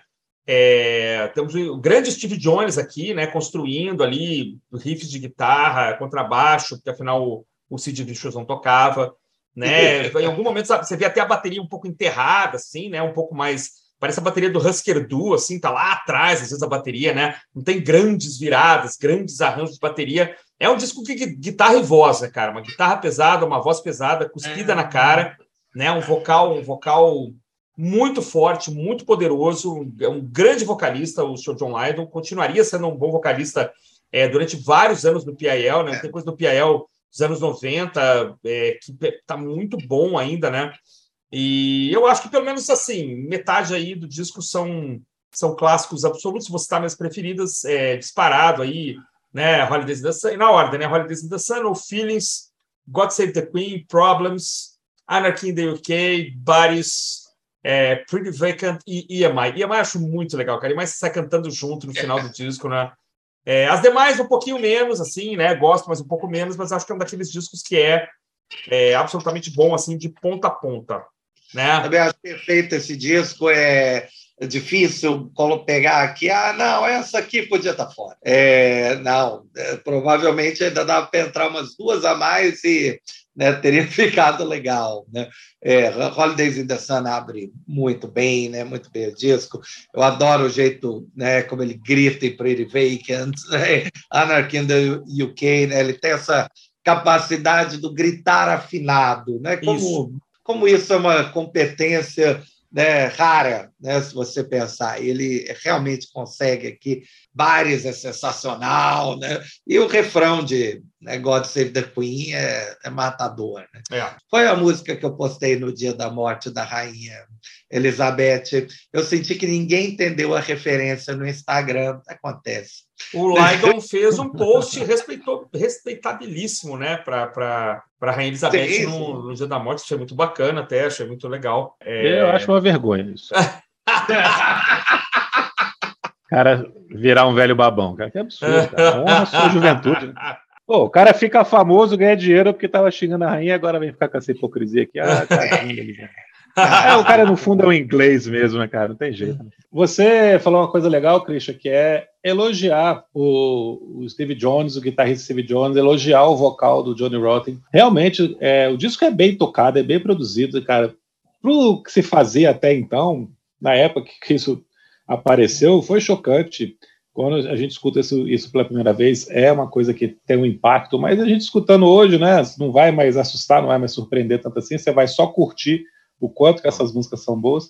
É, temos o grande Steve Jones aqui, né, construindo ali riffs de guitarra, contrabaixo, porque afinal o, o Sid Vicious não tocava, né? <laughs> em algum momento sabe, você vê até a bateria um pouco enterrada, assim, né? Um pouco mais parece a bateria do Husker Du, assim, tá lá atrás, às vezes a bateria, né? Não tem grandes viradas, grandes arranjos de bateria. É um disco que guitarra e voz, né, cara? Uma guitarra pesada, uma voz pesada, cuspida é. na cara, né? Um vocal, um vocal muito forte, muito poderoso, é um grande vocalista, o Sr. John Lydon, continuaria sendo um bom vocalista é, durante vários anos no PIL, né? Tem coisa do PIL dos anos 90 é, que tá muito bom ainda, né? E eu acho que pelo menos assim, metade aí do disco são, são clássicos absolutos. Você está minhas preferidas, é, disparado aí, né? Holidays in the Sun, na ordem, né? Holidays in the Sun, No Feelings, God Save the Queen, Problems, Anarchy in the UK, Bodies, é, Pretty Vacant e EMI. EMI eu acho muito legal, cara. EMI sai cantando junto no final do disco, né? É, as demais um pouquinho menos, assim, né? Gosto, mas um pouco menos, mas acho que é um daqueles discos que é, é absolutamente bom, assim, de ponta a ponta. Né? Também acho perfeito esse disco. É difícil pegar aqui. Ah, não, essa aqui podia estar fora. É, não, é, provavelmente ainda dava para entrar umas duas a mais e né, teria <laughs> ficado legal. Né? É, Holidays in the Sun abre muito bem, né, muito bem o disco. Eu adoro o jeito né, como ele grita em Pretty Vacant, <laughs> né? Anarchy in the UK, né? ele tem essa capacidade do gritar afinado, né? como Isso como isso é uma competência né, rara, né, se você pensar. Ele realmente consegue aqui. Bares é sensacional, né? E o refrão de né, God Save the Queen é, é matador. Né? É. Foi a música que eu postei no dia da morte da rainha Elizabeth. Eu senti que ninguém entendeu a referência no Instagram. Acontece. O Lydon fez um post respeitou, respeitabilíssimo, né, para a Rainha Elizabeth no, no, Dia da Morte. Achei muito bacana, até, achei muito legal. É... Eu acho uma vergonha isso. <laughs> cara virar um velho babão, cara, que absurdo. Cara. Honra a sua juventude. Né? Pô, o cara fica famoso, ganha dinheiro porque tava xingando a rainha, agora vem ficar com essa hipocrisia aqui. Ah, <laughs> cara, é, o cara, no fundo, é o inglês mesmo, né, cara? Não tem jeito. Você falou uma coisa legal, Christian, que é elogiar o, o, Steve Jones, o guitarrista Steve Jones, elogiar o vocal do Johnny Rotten. Realmente, é, o disco é bem tocado, é bem produzido, cara. Pro que se fazia até então, na época que isso apareceu, foi chocante. Quando a gente escuta isso, isso pela primeira vez, é uma coisa que tem um impacto, mas a gente escutando hoje, né, não vai mais assustar, não vai mais surpreender tanto assim, você vai só curtir o quanto que essas músicas são boas.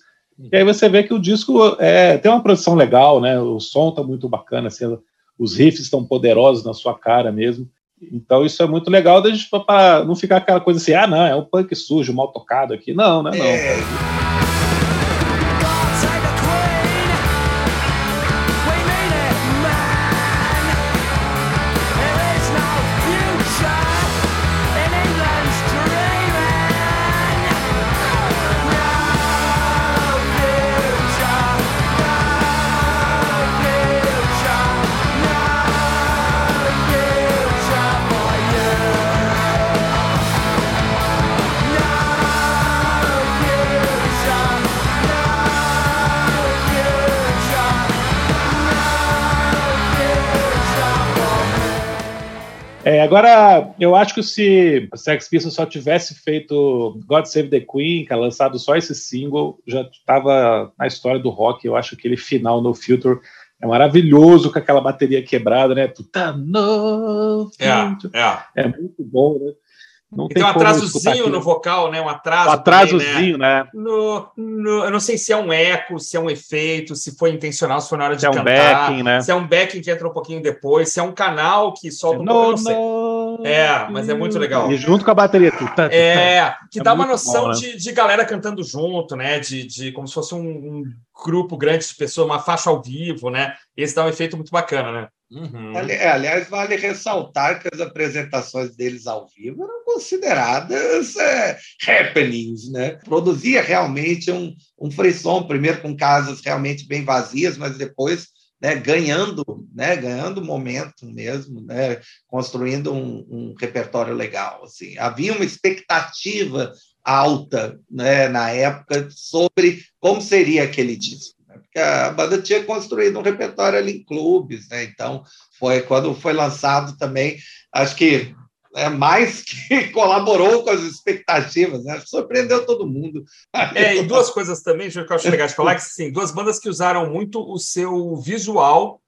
E aí você vê que o disco é, tem uma produção legal, né? O som tá muito bacana, assim, os riffs estão poderosos na sua cara mesmo. Então isso é muito legal para não ficar aquela coisa assim, ah, não, é um punk sujo, mal tocado aqui. Não, né? Não. É. É, agora, eu acho que se o Sex Pistols só tivesse feito God Save the Queen, que é lançado só esse single, já estava na história do rock. Eu acho que aquele final no Future é maravilhoso com aquela bateria quebrada, né? Puta, no é, é. é muito bom, né? Não tem, tem um atrasozinho no vocal, né? Um atraso. Um atrasozinho, também, né? né? No, no, eu não sei se é um eco, se é um efeito, se foi intencional, se foi na hora de se cantar. É um backing, né? Se é um backing que entra um pouquinho depois, se é um canal que solta um no, pouco, É, mas é muito legal. E junto com a bateria. Tu, <laughs> tá, é, que é dá uma noção bom, né? de, de galera cantando junto, né? De, de como se fosse um, um grupo grande de pessoas, uma faixa ao vivo, né? Esse dá um efeito muito bacana, né? Uhum. É, aliás, vale ressaltar que as apresentações deles ao vivo eram consideradas é, happenings, né? Produzia realmente um, um frisson, primeiro com casas realmente bem vazias, mas depois né, ganhando, né, ganhando momento mesmo, né, construindo um, um repertório legal. Assim. Havia uma expectativa alta né, na época sobre como seria aquele disco. A banda tinha construído um repertório ali em clubes, né? Então, foi quando foi lançado também, acho que é, mais que <laughs> colaborou com as expectativas, né? surpreendeu todo mundo. É, e duas coisas também, que eu acho legal de falar, que sim, duas bandas que usaram muito o seu visual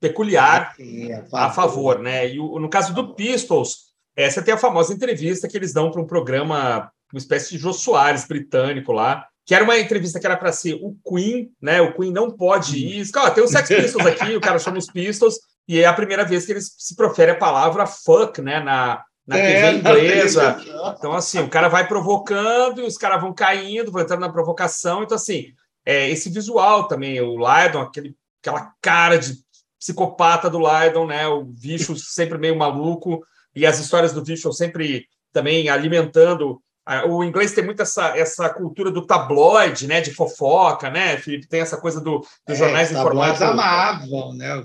peculiar sim, a, favor. a, favor. né? E no caso do Pistols, essa tem a famosa entrevista que eles dão para um programa, uma espécie de Jô Soares britânico lá, que era uma entrevista que era para ser o Queen, né? O Queen não pode ir. Cara, tem os Sex Pistols aqui, o cara chama os Pistols, e é a primeira vez que eles se profere a palavra fuck, né? Na, na é, TV inglesa. Então, assim, o cara vai provocando e os caras vão caindo, vão entrando na provocação. Então, assim, é, esse visual também, o Lydon, aquele, aquela cara de psicopata do Lydon, né? O bicho sempre meio maluco, e as histórias do bicho sempre também alimentando o inglês tem muito essa, essa cultura do tabloide, né, de fofoca, né, Felipe? Tem essa coisa do, dos é, jornais informados. amavam, né?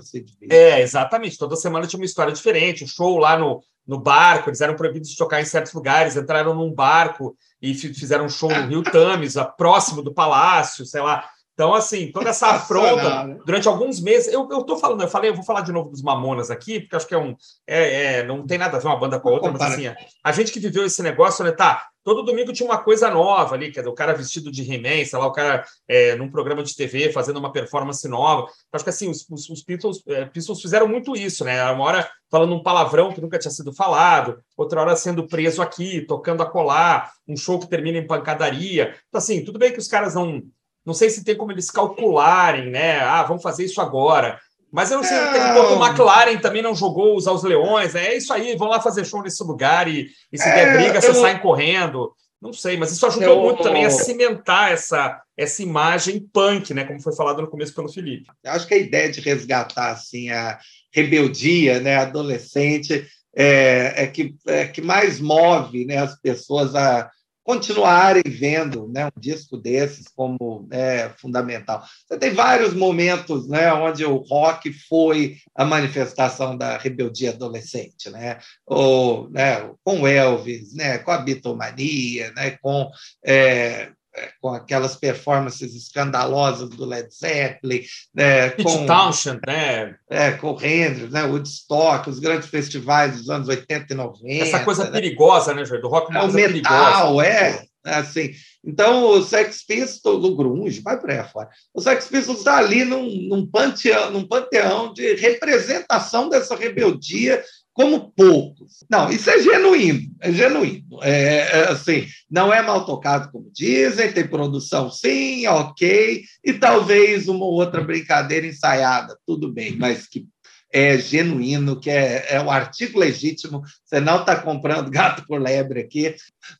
É, exatamente. Toda semana tinha uma história diferente. O show lá no, no barco, eles eram proibidos de tocar em certos lugares, entraram num barco e fizeram um show no Rio Tames, <laughs> próximo do palácio, sei lá. Então, assim, toda essa afronta, né? durante alguns meses, eu, eu tô falando, eu falei, eu vou falar de novo dos Mamonas aqui, porque acho que é um. É, é, não tem nada a ver uma banda com a outra, mas assim, a gente que viveu esse negócio, né, tá? Todo domingo tinha uma coisa nova ali, dizer, o cara vestido de He-Man, sei lá, o cara é, num programa de TV fazendo uma performance nova. Acho que assim, os, os, os Pistols, é, fizeram muito isso, né? Uma hora falando um palavrão que nunca tinha sido falado, outra hora sendo preso aqui, tocando a colar, um show que termina em pancadaria. Então, assim, tudo bem que os caras não não sei se tem como eles calcularem, né? Ah, vamos fazer isso agora. Mas eu não sei o McLaren também não jogou os aos leões. Né? É isso aí, vão lá fazer show nesse lugar e, e se é, der briga, você sai correndo. Não sei, mas isso ajudou eu... muito também a cimentar essa, essa imagem punk, né? Como foi falado no começo pelo Felipe. Eu acho que a ideia de resgatar assim, a rebeldia né, adolescente é, é, que, é que mais move né, as pessoas a continuarem vendo né, um disco desses como é, fundamental. Você tem vários momentos né, onde o rock foi a manifestação da rebeldia adolescente, né? Ou, né, com Elvis, né, com a Beatlemania, né, com é, com aquelas performances escandalosas do Led Zeppelin, né, com Townshend, né? É, com o Hendrix, né, Woodstock, os grandes festivais dos anos 80 e 90. Essa coisa né? perigosa, né, Jorge? Do rock é, o metal, perigosa. é. Assim, então, o Sex Pistols, o grunge, vai para aí fora. O Sex Pistols está ali num, num, panteão, num panteão de representação dessa rebeldia como poucos. Não, isso é genuíno, é genuíno. É, é, assim, não é mal tocado como dizem, tem produção sim, ok, e talvez uma outra brincadeira ensaiada, tudo bem, mas que é genuíno, que é, é um artigo legítimo, você não está comprando gato por lebre aqui,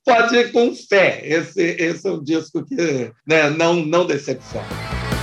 pode ir com fé. Esse, esse é um disco que né, não, não decepciona.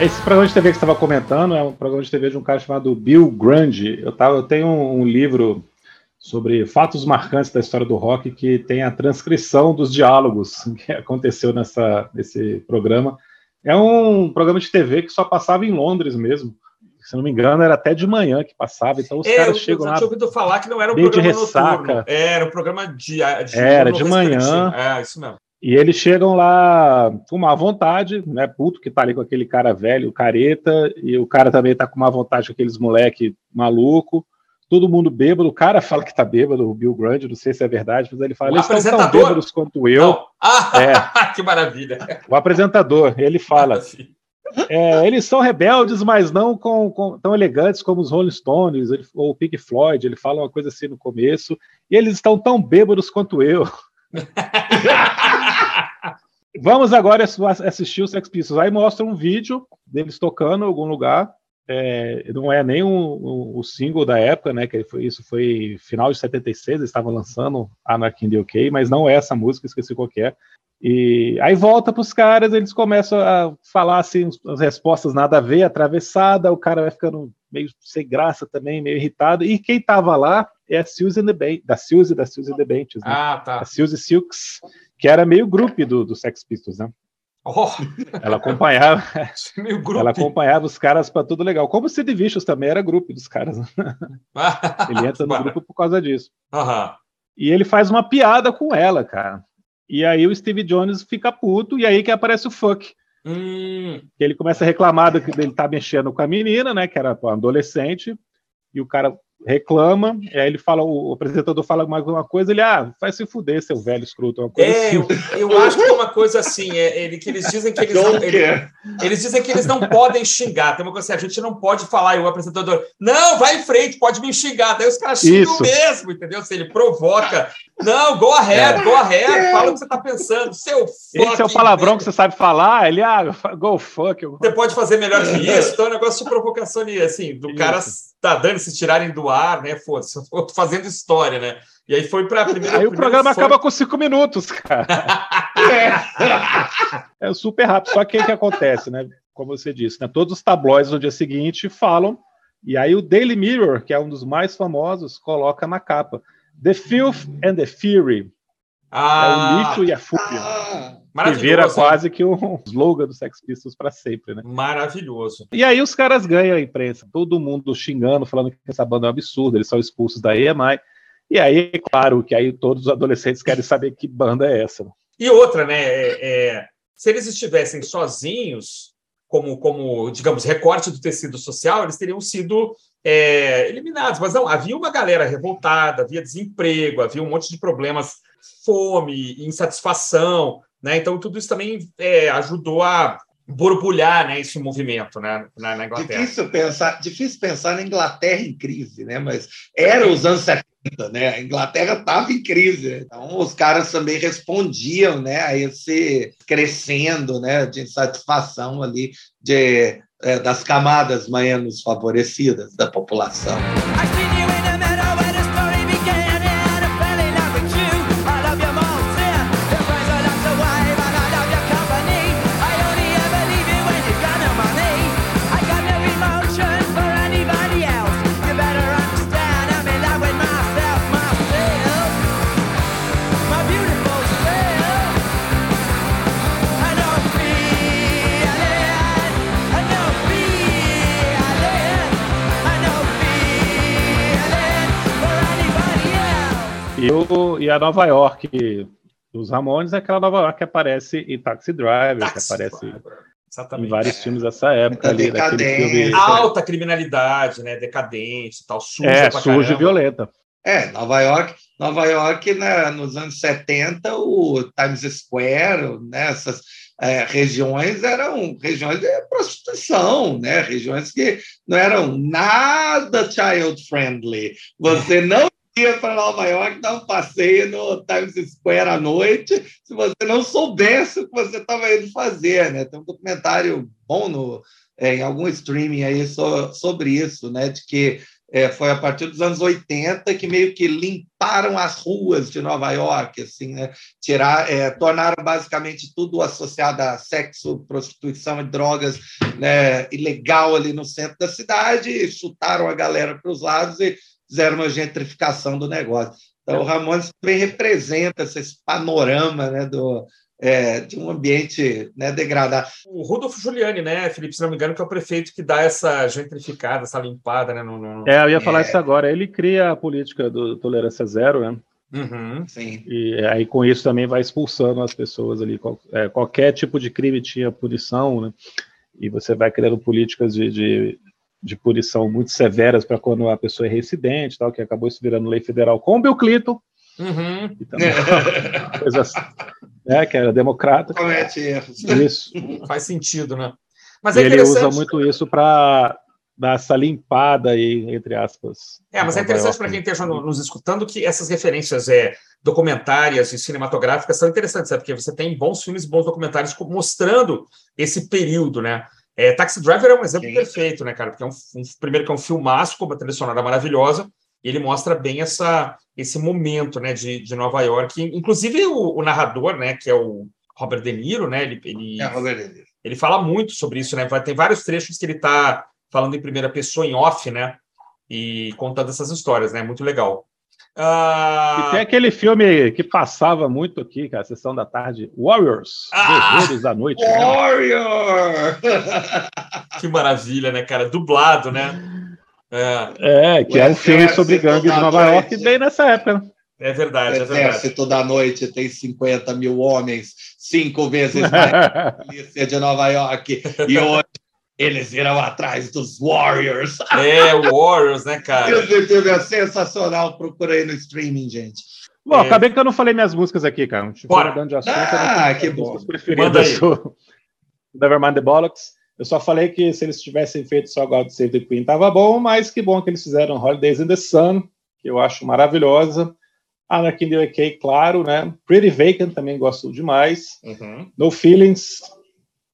É, esse programa de TV que você estava comentando é um programa de TV de um cara chamado Bill Grande. Eu, tava, eu tenho um, um, livro sobre fatos marcantes da história do rock que tem a transcrição dos diálogos <laughs> que aconteceu nessa, nesse programa. É um programa de TV que só passava em Londres mesmo. Se não me engano, era até de manhã que passava, então os é, caras chegam lá. Eu tinha ouvido falar que não era um programa de ressaca. Noturno. Era um programa de, de Era de manhã. É, isso mesmo. E eles chegam lá com má vontade, né? Puto que tá ali com aquele cara velho, careta, e o cara também tá com má vontade com aqueles moleque maluco. Todo mundo bêbado, o cara fala que tá bêbado, o Bill Grande, não sei se é verdade, mas ele fala, o eles estão tão bêbados quanto eu. Ah, é. <laughs> que maravilha. O apresentador, ele fala. É, eles são rebeldes, mas não com, com, tão elegantes como os Rolling Stones ele, ou o Pink Floyd. Ele fala uma coisa assim no começo. E eles estão tão bêbados quanto eu. <laughs> Vamos agora assistir o Sex Pistols. Aí mostra um vídeo deles tocando em algum lugar. É, não é nem o, o, o, single da época, né? Que foi, isso foi final de 76, eles estavam lançando Anarchy in the UK, mas não é essa música, esqueci qual é. E aí volta para os caras, eles começam a falar assim, as respostas nada a ver, atravessada, o cara vai ficando meio sem graça também, meio irritado. E quem estava lá é a Suzy the ben da Suzy da Suzy the Benches, né? Ah, tá. A Suzy Silks, que era meio grupo do, do Sex Pistols, né? Oh. <laughs> Ela acompanhava, ela acompanhava os caras para tudo legal. Como o Sid Vicious também era grupo dos caras. Né? <laughs> ele entra no grupo por causa disso. Uhum. E ele faz uma piada com ela, cara. E aí o Steve Jones fica puto, e aí que aparece o fuck. Hum. Ele começa a reclamar que ele tá mexendo com a menina, né? Que era adolescente, e o cara reclama, e aí ele fala, o apresentador fala mais uma coisa, ele, ah, vai se fuder, seu velho escroto. Uma coisa é, assim. eu, eu, acho que é uma coisa assim, é, ele, que eles dizem que eles não, ele, eles dizem que eles não podem xingar, tem uma coisa assim, a gente não pode falar, e o apresentador, não, vai em frente, pode me xingar, daí os caras xingam Isso. mesmo, entendeu? Se ele provoca, não, go ahead, é. go ahead, fala o que você tá pensando, seu Esse é o palavrão que você sabe falar, ele, ah, go fuck. Você pode fazer melhor que isso, então é um negócio de provocação ali, assim, do Isso. cara tá dando se tirarem do ar, né? Foda-se, fazendo história, né? E aí foi para a primeira. Aí o programa foi... acaba com cinco minutos, cara. <laughs> é. é super rápido. Só que o que acontece, né? Como você disse, né? Todos os tabloides no dia seguinte falam, e aí o Daily Mirror, que é um dos mais famosos, coloca na capa: The Filth and the Fury. Ah, é o lixo e a fúria. Ah, que vira quase que o slogan do Sex Pistols para sempre, né? Maravilhoso. E aí os caras ganham a imprensa, todo mundo xingando, falando que essa banda é um absurdo, eles são expulsos da EMI. E aí, claro, que aí todos os adolescentes querem saber que banda é essa. E outra, né? É, é, se eles estivessem sozinhos, como, como, digamos, recorte do tecido social, eles teriam sido é, eliminados. Mas não, havia uma galera revoltada, havia desemprego, havia um monte de problemas fome, insatisfação, né? Então tudo isso também é, ajudou a borbulhar né, esse movimento né, na, na, Inglaterra. Difícil pensar, difícil pensar na Inglaterra em crise, né? Mas era os anos 70, né? A Inglaterra estava em crise. Então os caras também respondiam né, a esse crescendo né, de insatisfação ali de, é, das camadas menos favorecidas da população. E a Nova York dos Ramones é aquela Nova York que aparece em Taxi Driver, Taxi que aparece Exatamente. em vários filmes dessa época é ali, filme... Alta criminalidade, né? Decadente tal, suja É, suja e violenta. É, Nova York, Nova York, né, nos anos 70, o Times Square, né, essas é, regiões eram regiões de prostituição, né, regiões que não eram nada child friendly. Você não ia para Nova York dar um passeio no Times Square à noite se você não soubesse o que você estava indo fazer, né? Tem um documentário bom no, é, em algum streaming aí so, sobre isso, né? De que é, foi a partir dos anos 80 que meio que limparam as ruas de Nova York, assim, né? Tirar, é, tornaram basicamente tudo associado a sexo, prostituição e drogas né, ilegal ali no centro da cidade, chutaram a galera para os lados e fizeram uma gentrificação do negócio. Então, o Ramones também representa esse panorama né, do, é, de um ambiente né, degradado. O Rudolf Giuliani, né, Felipe, se não me engano, que é o prefeito que dá essa gentrificada, essa limpada. Né, no, no... É, eu ia falar é. isso agora. Ele cria a política do tolerância zero, né? Uhum, sim. E aí com isso também vai expulsando as pessoas ali. É, qualquer tipo de crime tinha punição, né? E você vai criando políticas de, de de punição muito severas para quando a pessoa é residente, tal, que acabou isso virando lei federal com o Bill Clinton, uhum. que também coisas, né, que era democrata. Comete erros. Isso. Faz sentido, né? Mas é ele usa muito isso para dar essa limpada aí, entre aspas. É, mas é interessante para quem esteja nos escutando que essas referências é, documentárias e cinematográficas são interessantes, porque você tem bons filmes e bons documentários mostrando esse período, né? É, Taxi Driver é um exemplo Sim. perfeito, né, cara? Porque é um, um, primeiro que é um filmaço com uma trilha sonora maravilhosa, e ele mostra bem essa, esse momento, né, de, de Nova York. Inclusive o, o narrador, né, que é o Robert De Niro, né, ele, ele, é, Robert De Niro. ele fala muito sobre isso, né? Tem vários trechos que ele está falando em primeira pessoa, em off, né? E contando essas histórias, né? Muito legal. Uh... E tem aquele filme que passava muito aqui, cara, a sessão da tarde, Warriors, ah! Guerreiros da Noite. Né? Warrior! <laughs> que maravilha, né, cara? Dublado, né? É, é que o é um filme sobre gangues de Nova York bem nessa época. Né? É verdade, é verdade. Exército da noite tem 50 mil homens, cinco vezes mais <laughs> polícia de Nova York. E hoje <laughs> eles irão atrás dos Warriors. É, Warriors, né, cara? <laughs> Esse filme é sensacional. Procura aí no streaming, gente. Bom, é... acabei que eu não falei minhas músicas aqui, cara. Bora. Dando de assunto, ah, que bom. Preferidas do <laughs> Nevermind the Bollocks. Eu só falei que se eles tivessem feito só God Save the Queen tava bom, mas que bom que eles fizeram Holidays in the Sun, que eu acho maravilhosa. Anarchy in the UK, claro, né? Pretty Vacant também gosto demais. Uhum. No Feelings,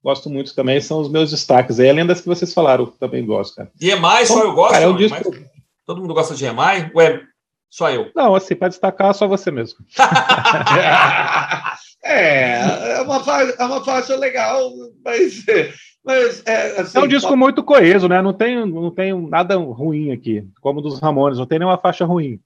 gosto muito também, são os meus destaques. Aí, além das que vocês falaram, também gosto, cara. EMI, então, só eu gosto? Cara, é um disco... Todo mundo gosta de EMI? Ué, só eu? Não, assim, para destacar, só você mesmo. <laughs> é, é uma, faixa, é uma faixa legal, mas... Mas, é, assim, é um disco muito coeso, né? Não tem, não tem nada ruim aqui, como dos Ramones, não tem nenhuma faixa ruim.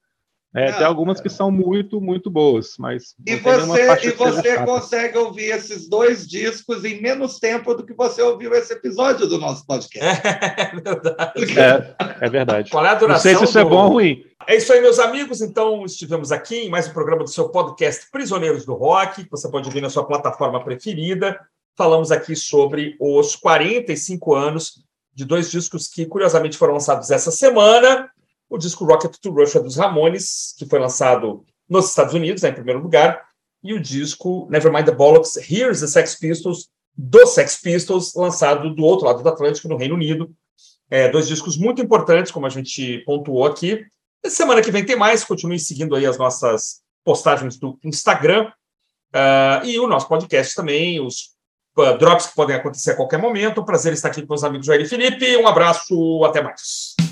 É, tem algumas que são muito, muito boas, mas. E você, e você consegue ouvir esses dois discos em menos tempo do que você ouviu esse episódio do nosso podcast. <laughs> É verdade. É, é verdade. Qual é a duração? Não sei se isso é do... é bom ou ruim. É isso aí, meus amigos. Então, estivemos aqui em mais um programa do seu podcast Prisioneiros do Rock, que você pode ouvir na sua plataforma preferida. Falamos aqui sobre os 45 anos de dois discos que, curiosamente, foram lançados essa semana o disco Rocket to Russia dos Ramones, que foi lançado nos Estados Unidos, né, em primeiro lugar, e o disco Nevermind the Bollocks, Here's the Sex Pistols, dos Sex Pistols, lançado do outro lado do Atlântico, no Reino Unido. É, dois discos muito importantes, como a gente pontuou aqui. Semana que vem tem mais, continue seguindo aí as nossas postagens do Instagram uh, e o nosso podcast também, os uh, drops que podem acontecer a qualquer momento. Um prazer estar aqui com os amigos Jair e Felipe. Um abraço, até mais.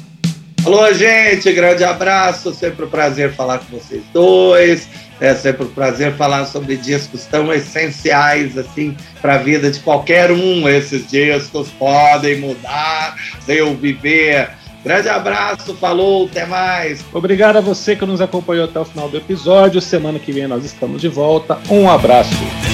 Alô, gente, grande abraço. Sempre um prazer falar com vocês dois. É sempre um prazer falar sobre discos tão essenciais assim para a vida de qualquer um. Esses discos podem mudar seu viver. Grande abraço, falou, até mais. Obrigado a você que nos acompanhou até o final do episódio. Semana que vem nós estamos de volta. Um abraço.